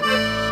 Música